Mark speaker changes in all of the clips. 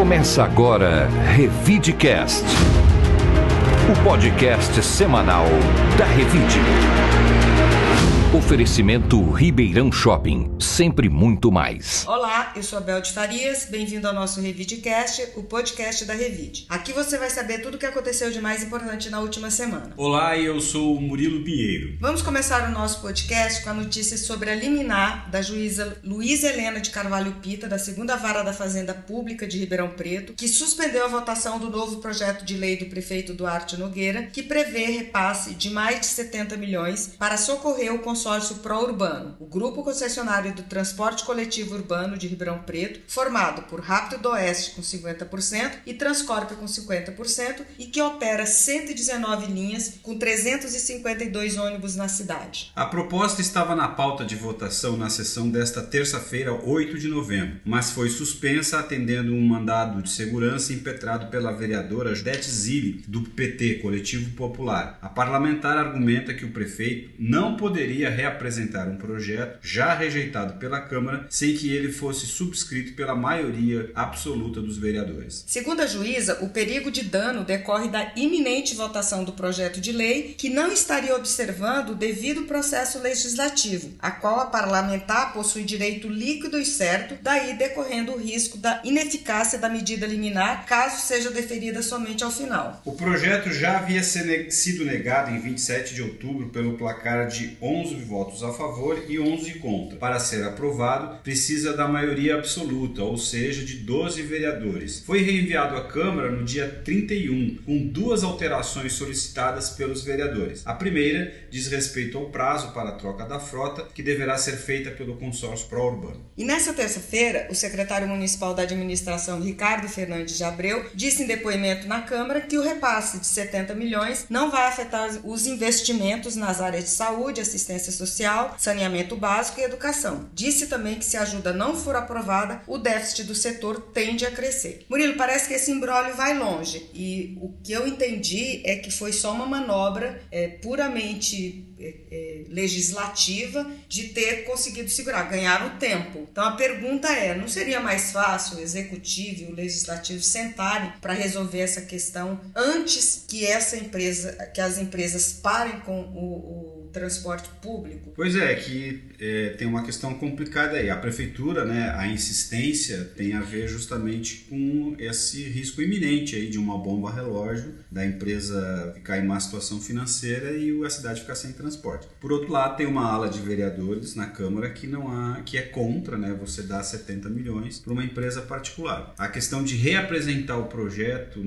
Speaker 1: Começa agora Revidecast, o podcast semanal da Revide. Oferecimento Ribeirão Shopping, sempre muito mais.
Speaker 2: Olá, eu sou a Bel de Farias, bem-vindo ao nosso Revidecast, o podcast da Revide. Aqui você vai saber tudo o que aconteceu de mais importante na última semana.
Speaker 3: Olá, eu sou o Murilo Pinheiro.
Speaker 2: Vamos começar o nosso podcast com a notícia sobre a liminar da juíza Luiz Helena de Carvalho Pita, da segunda vara da Fazenda Pública de Ribeirão Preto, que suspendeu a votação do novo projeto de lei do prefeito Duarte Nogueira, que prevê repasse de mais de 70 milhões para socorrer o consórcio consórcio pró-urbano, o grupo concessionário do transporte coletivo urbano de Ribeirão Preto, formado por Rápido do Oeste com 50% e Transcorp com 50%, e que opera 119 linhas com 352 ônibus na cidade.
Speaker 3: A proposta estava na pauta de votação na sessão desta terça-feira, 8 de novembro, mas foi suspensa atendendo um mandado de segurança impetrado pela vereadora Judete Zilli, do PT, Coletivo Popular. A parlamentar argumenta que o prefeito não poderia reapresentar um projeto já rejeitado pela Câmara sem que ele fosse subscrito pela maioria absoluta dos vereadores.
Speaker 2: Segundo a juíza, o perigo de dano decorre da iminente votação do projeto de lei que não estaria observando o devido processo legislativo, a qual a parlamentar possui direito líquido e certo, daí decorrendo o risco da ineficácia da medida liminar caso seja deferida somente ao final.
Speaker 3: O projeto já havia sido negado em 27 de outubro pelo placar de 11 votos a favor e 11 contra. Para ser aprovado, precisa da maioria absoluta, ou seja, de 12 vereadores. Foi reenviado à Câmara no dia 31, com duas alterações solicitadas pelos vereadores. A primeira diz respeito ao prazo para a troca da frota, que deverá ser feita pelo consórcio pró-urbano.
Speaker 2: E nessa terça-feira, o secretário municipal da administração, Ricardo Fernandes de Abreu, disse em depoimento na Câmara que o repasse de 70 milhões não vai afetar os investimentos nas áreas de saúde, assistência assistência social, saneamento básico e educação. Disse também que se a ajuda não for aprovada, o déficit do setor tende a crescer. Murilo, parece que esse embrólio vai longe e o que eu entendi é que foi só uma manobra é, puramente é, é, legislativa de ter conseguido segurar, ganhar o tempo. Então a pergunta é: não seria mais fácil o executivo e o legislativo sentarem para resolver essa questão antes que essa empresa, que as empresas parem com o, o transporte público.
Speaker 3: Pois é, que é, tem uma questão complicada aí. A prefeitura, né, a insistência tem a ver justamente com esse risco iminente aí de uma bomba relógio da empresa ficar em má situação financeira e a cidade ficar sem transporte. Por outro lado, tem uma ala de vereadores na Câmara que não há, que é contra, né, você dar 70 milhões para uma empresa particular. A questão de reapresentar o projeto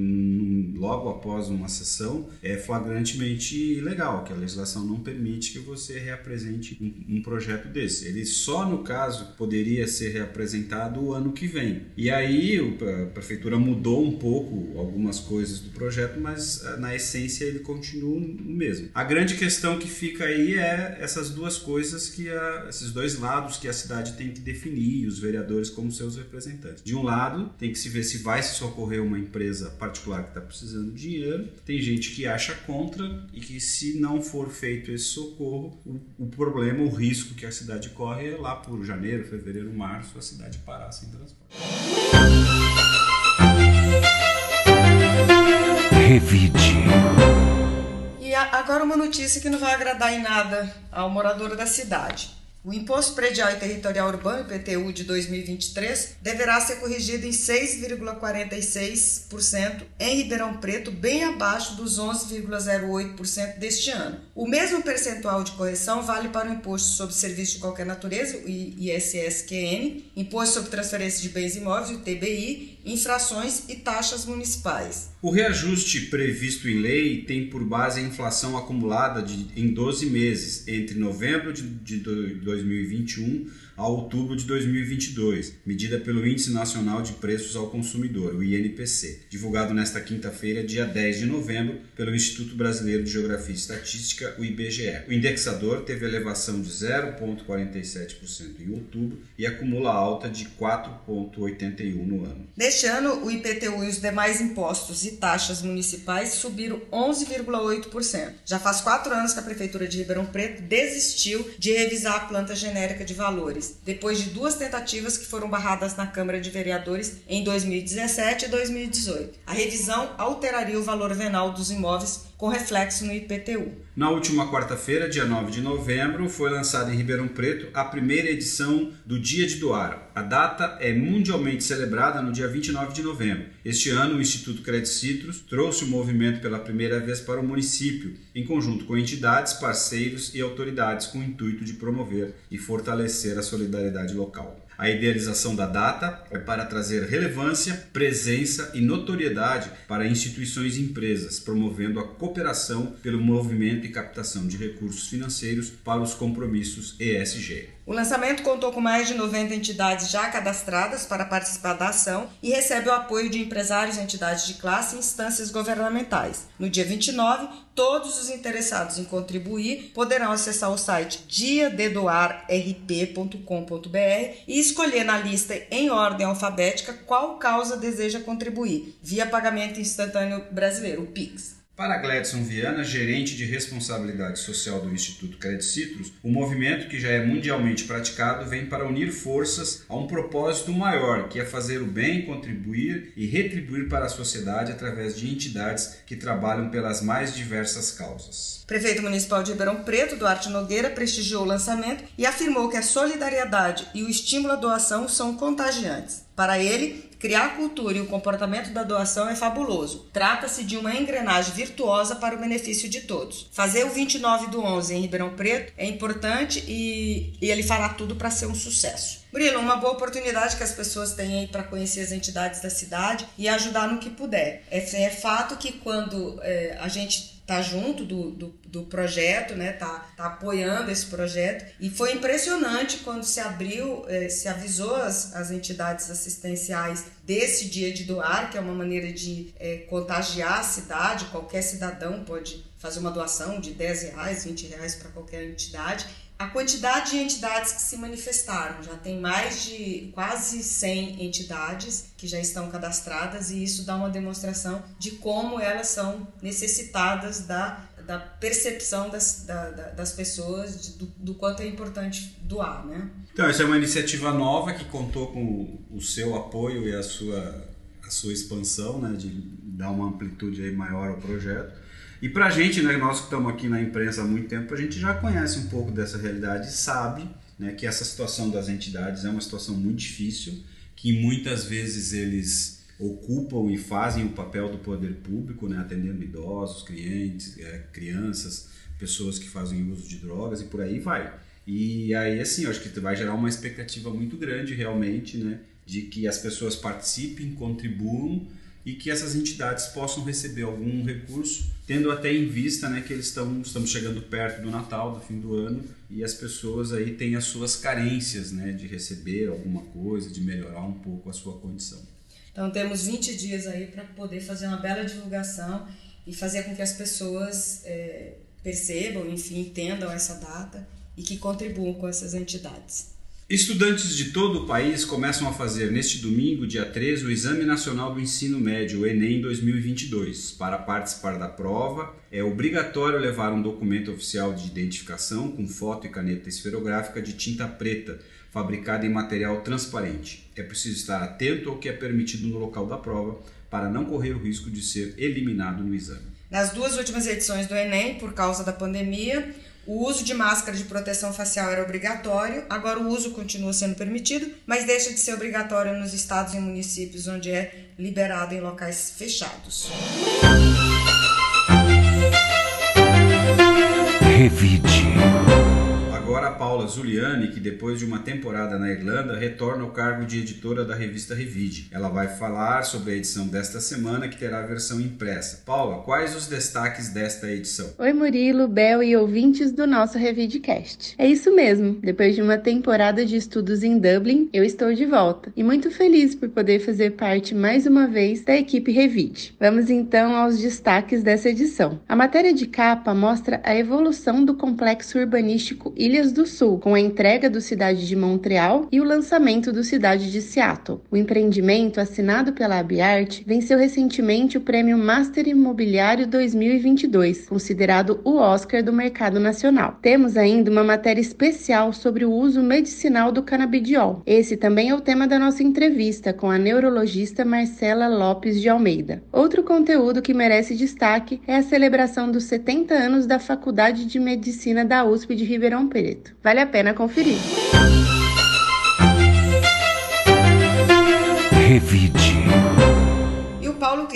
Speaker 3: logo após uma sessão é flagrantemente ilegal, que a legislação não permite permite que você reapresente um, um, projeto desse. Ele só, no caso, poderia ser reapresentado o ano que vem. E aí a prefeitura mudou um pouco algumas coisas do projeto, mas ah, na essência ele continua o mesmo. A grande questão que fica aí é essas duas coisas que a, esses dois lados que a cidade tem que definir, os vereadores como seus representantes. De um lado, tem que se ver se vai se socorrer uma empresa particular que está precisando de dinheiro. Tem gente que acha contra e que se não for feito esse socorro, o, o, problema, o risco que a cidade corre é lá por janeiro, fevereiro, março, a cidade parar sem transporte.
Speaker 1: Revide.
Speaker 2: E agora uma notícia que não vai agradar em nada ao morador da cidade. O Imposto Predial e Territorial Urbano, IPTU, de 2023 deverá ser corrigido em 6,46% em Ribeirão Preto, bem abaixo dos 11,08% deste ano. O mesmo percentual de correção vale para o Imposto sobre Serviço de Qualquer Natureza, o ISSQN, Imposto sobre Transferência de Bens Imóveis, o TBI, infrações e taxas municipais.
Speaker 3: O reajuste previsto em lei tem por base a inflação acumulada de, em 12 meses, entre novembro de, de 2021 a outubro de 2022, medida pelo Índice Nacional de Preços ao Consumidor, o INPC, divulgado nesta quinta-feira, dia 10 de novembro, pelo Instituto Brasileiro de Geografia e Estatística o IBGE. O indexador teve elevação de 0,47% em outubro e acumula alta de 4,81% no ano.
Speaker 2: Neste ano, o IPTU e os demais impostos e taxas municipais subiram 11,8%. Já faz quatro anos que a Prefeitura de Ribeirão Preto desistiu de revisar a planta genérica de valores, depois de duas tentativas que foram barradas na Câmara de Vereadores em 2017 e 2018. A revisão alteraria o valor venal dos imóveis com reflexo no IPTU.
Speaker 3: Na última quarta-feira, dia 9 de novembro, foi lançada em Ribeirão Preto a primeira edição do Dia de Doar. A data é mundialmente celebrada no dia 29 de novembro. Este ano, o Instituto Credit Citrus trouxe o movimento pela primeira vez para o município, em conjunto com entidades, parceiros e autoridades, com o intuito de promover e fortalecer a solidariedade local. A idealização da data é para trazer relevância, presença e notoriedade para instituições e empresas, promovendo a cooperação pelo movimento e captação de recursos financeiros para os compromissos ESG.
Speaker 2: O lançamento contou com mais de 90 entidades já cadastradas para participar da ação e recebe o apoio de empresários, entidades de classe e instâncias governamentais. No dia 29, todos os interessados em contribuir poderão acessar o site diadedoarrp.com.br e escolher na lista em ordem alfabética qual causa deseja contribuir, via pagamento instantâneo brasileiro, o PIX.
Speaker 3: Para Gladson Viana, gerente de responsabilidade social do Instituto Credit Citrus, o movimento que já é mundialmente praticado vem para unir forças a um propósito maior, que é fazer o bem, contribuir e retribuir para a sociedade através de entidades que trabalham pelas mais diversas causas.
Speaker 2: Prefeito Municipal de Ribeirão Preto, Duarte Nogueira, prestigiou o lançamento e afirmou que a solidariedade e o estímulo à doação são contagiantes. Para ele, criar a cultura e o comportamento da doação é fabuloso. Trata-se de uma engrenagem virtuosa para o benefício de todos. Fazer o 29 do 11 em Ribeirão Preto é importante e, e ele fará tudo para ser um sucesso. Murilo, uma boa oportunidade que as pessoas têm aí para conhecer as entidades da cidade e ajudar no que puder. É, é fato que quando é, a gente tá junto do, do, do, projeto, né? Tá, tá apoiando esse projeto. E foi impressionante quando se abriu, eh, se avisou as, as entidades assistenciais desse dia de doar, que é uma maneira de eh, contagiar a cidade, qualquer cidadão pode fazer uma doação de 10 reais, 20 reais para qualquer entidade a quantidade de entidades que se manifestaram. Já tem mais de quase 100 entidades que já estão cadastradas e isso dá uma demonstração de como elas são necessitadas da, da percepção das, da, das pessoas do, do, quanto é importante doar. Né?
Speaker 3: Então, essa é uma iniciativa nova que contou com o seu apoio e a sua, a sua expansão, né, de dar uma amplitude maior ao projeto. E para a gente, né, nós que estamos aqui na imprensa há muito tempo, a gente já conhece um pouco dessa realidade e sabe né, que essa situação das entidades é uma situação muito difícil, que muitas vezes eles ocupam e fazem o papel do poder público, né, atendendo idosos, clientes, é, crianças, pessoas que fazem uso de drogas e por aí vai. E aí, assim, eu acho que vai gerar uma expectativa muito grande realmente, né, de que as pessoas participem, contribuam e que essas entidades possam receber algum recurso, tendo até em vista né, que eles estão estamos chegando perto do Natal, do fim do ano, e as pessoas aí têm as suas carências né, de receber alguma coisa, de melhorar um pouco a sua condição.
Speaker 2: Então temos 20 dias aí para poder fazer uma bela divulgação e fazer com que as pessoas é, percebam, enfim, entendam essa data e que contribuam com essas entidades.
Speaker 3: Estudantes de todo o país começam a fazer neste domingo, dia 13, o Exame Nacional do Ensino Médio, o Enem 2022. Para participar da prova, é obrigatório levar um documento oficial de identificação com foto e caneta esferográfica de tinta preta, fabricada em material transparente. É preciso estar atento ao que é permitido no local da prova para não correr o risco de ser eliminado no exame.
Speaker 2: Nas duas últimas edições do Enem, por causa da pandemia, o uso de máscara de proteção facial era obrigatório, agora o uso continua sendo permitido, mas deixa de ser obrigatório nos estados e municípios onde é liberado em locais fechados.
Speaker 1: Revide.
Speaker 3: Agora a Paula Zuliani, que depois de uma temporada na Irlanda, retorna ao cargo de editora da revista Revide. Ela vai falar sobre a edição desta semana, que terá a versão impressa. Paula, quais os destaques desta edição?
Speaker 4: Oi, Murilo, Bel e ouvintes do nosso Revidecast. É isso mesmo, depois de uma temporada de estudos em Dublin, eu estou de volta e muito feliz por poder fazer parte mais uma vez da equipe Revide. Vamos então aos destaques dessa edição. A matéria de capa mostra a evolução do complexo urbanístico Do Sul, com a entrega do Cidade de Montreal e o lançamento do Cidade de Seattle. O empreendimento, assinado pela Abiart, venceu recentemente o prêmio Master Imobiliário 2022, considerado o Oscar do mercado nacional. Temos ainda uma matéria especial sobre o uso medicinal do canabidiol. Esse também é o tema da nossa entrevista com a neurologista Marcela Lopes de Almeida. Outro conteúdo que merece destaque é a celebração dos 70 anos da Faculdade de Medicina da USP de Ribeirão Preto. Vale a pena conferir.
Speaker 1: Revide.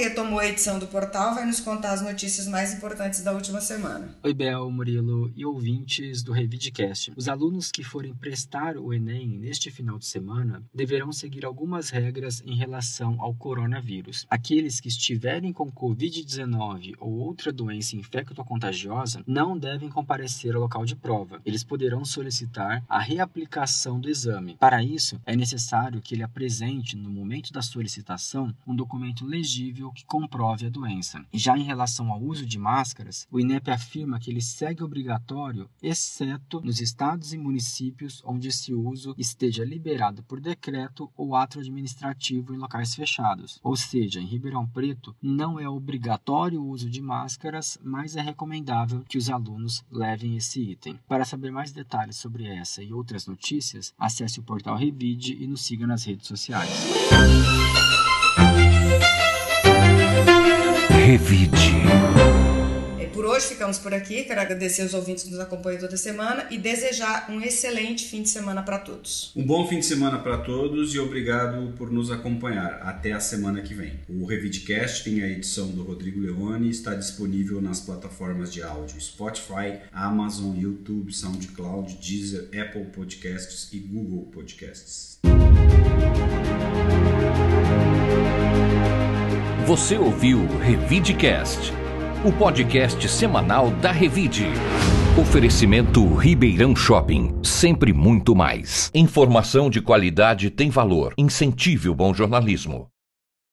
Speaker 2: Retomou a edição do portal, vai nos contar as notícias mais importantes da última semana.
Speaker 5: Oi, Bel, Murilo e ouvintes do Revidcast. Os alunos que forem prestar o Enem neste final de semana deverão seguir algumas regras em relação ao coronavírus. Aqueles que estiverem com Covid-19 ou outra doença infectocontagiosa não devem comparecer ao local de prova. Eles poderão solicitar a reaplicação do exame. Para isso, é necessário que ele apresente, no momento da solicitação, um documento legítimo que comprove a doença. Já em relação ao uso de máscaras, o INEP afirma que ele segue obrigatório, exceto nos estados e municípios onde esse uso esteja liberado por decreto ou ato administrativo em locais fechados. Ou seja, em Ribeirão Preto não é obrigatório o uso de máscaras, mas é recomendável que os alunos levem esse item. Para saber mais detalhes sobre essa e outras notícias, acesse o portal Revide e nos siga nas redes sociais.
Speaker 1: Revide.
Speaker 2: É, por hoje ficamos por aqui. Quero agradecer os ouvintes que nos acompanham toda semana e desejar um excelente fim de semana para todos.
Speaker 3: Um bom fim de semana para todos e obrigado por nos acompanhar. Até a semana que vem. O Revidcast tem a edição do Rodrigo Leone e está disponível nas plataformas de áudio Spotify, Amazon, YouTube, SoundCloud, Deezer, Apple Podcasts e Google Podcasts.
Speaker 1: Você ouviu Revidecast, o podcast semanal da Revide. Oferecimento Ribeirão Shopping, sempre muito mais. Informação de qualidade tem valor. Incentive o bom jornalismo.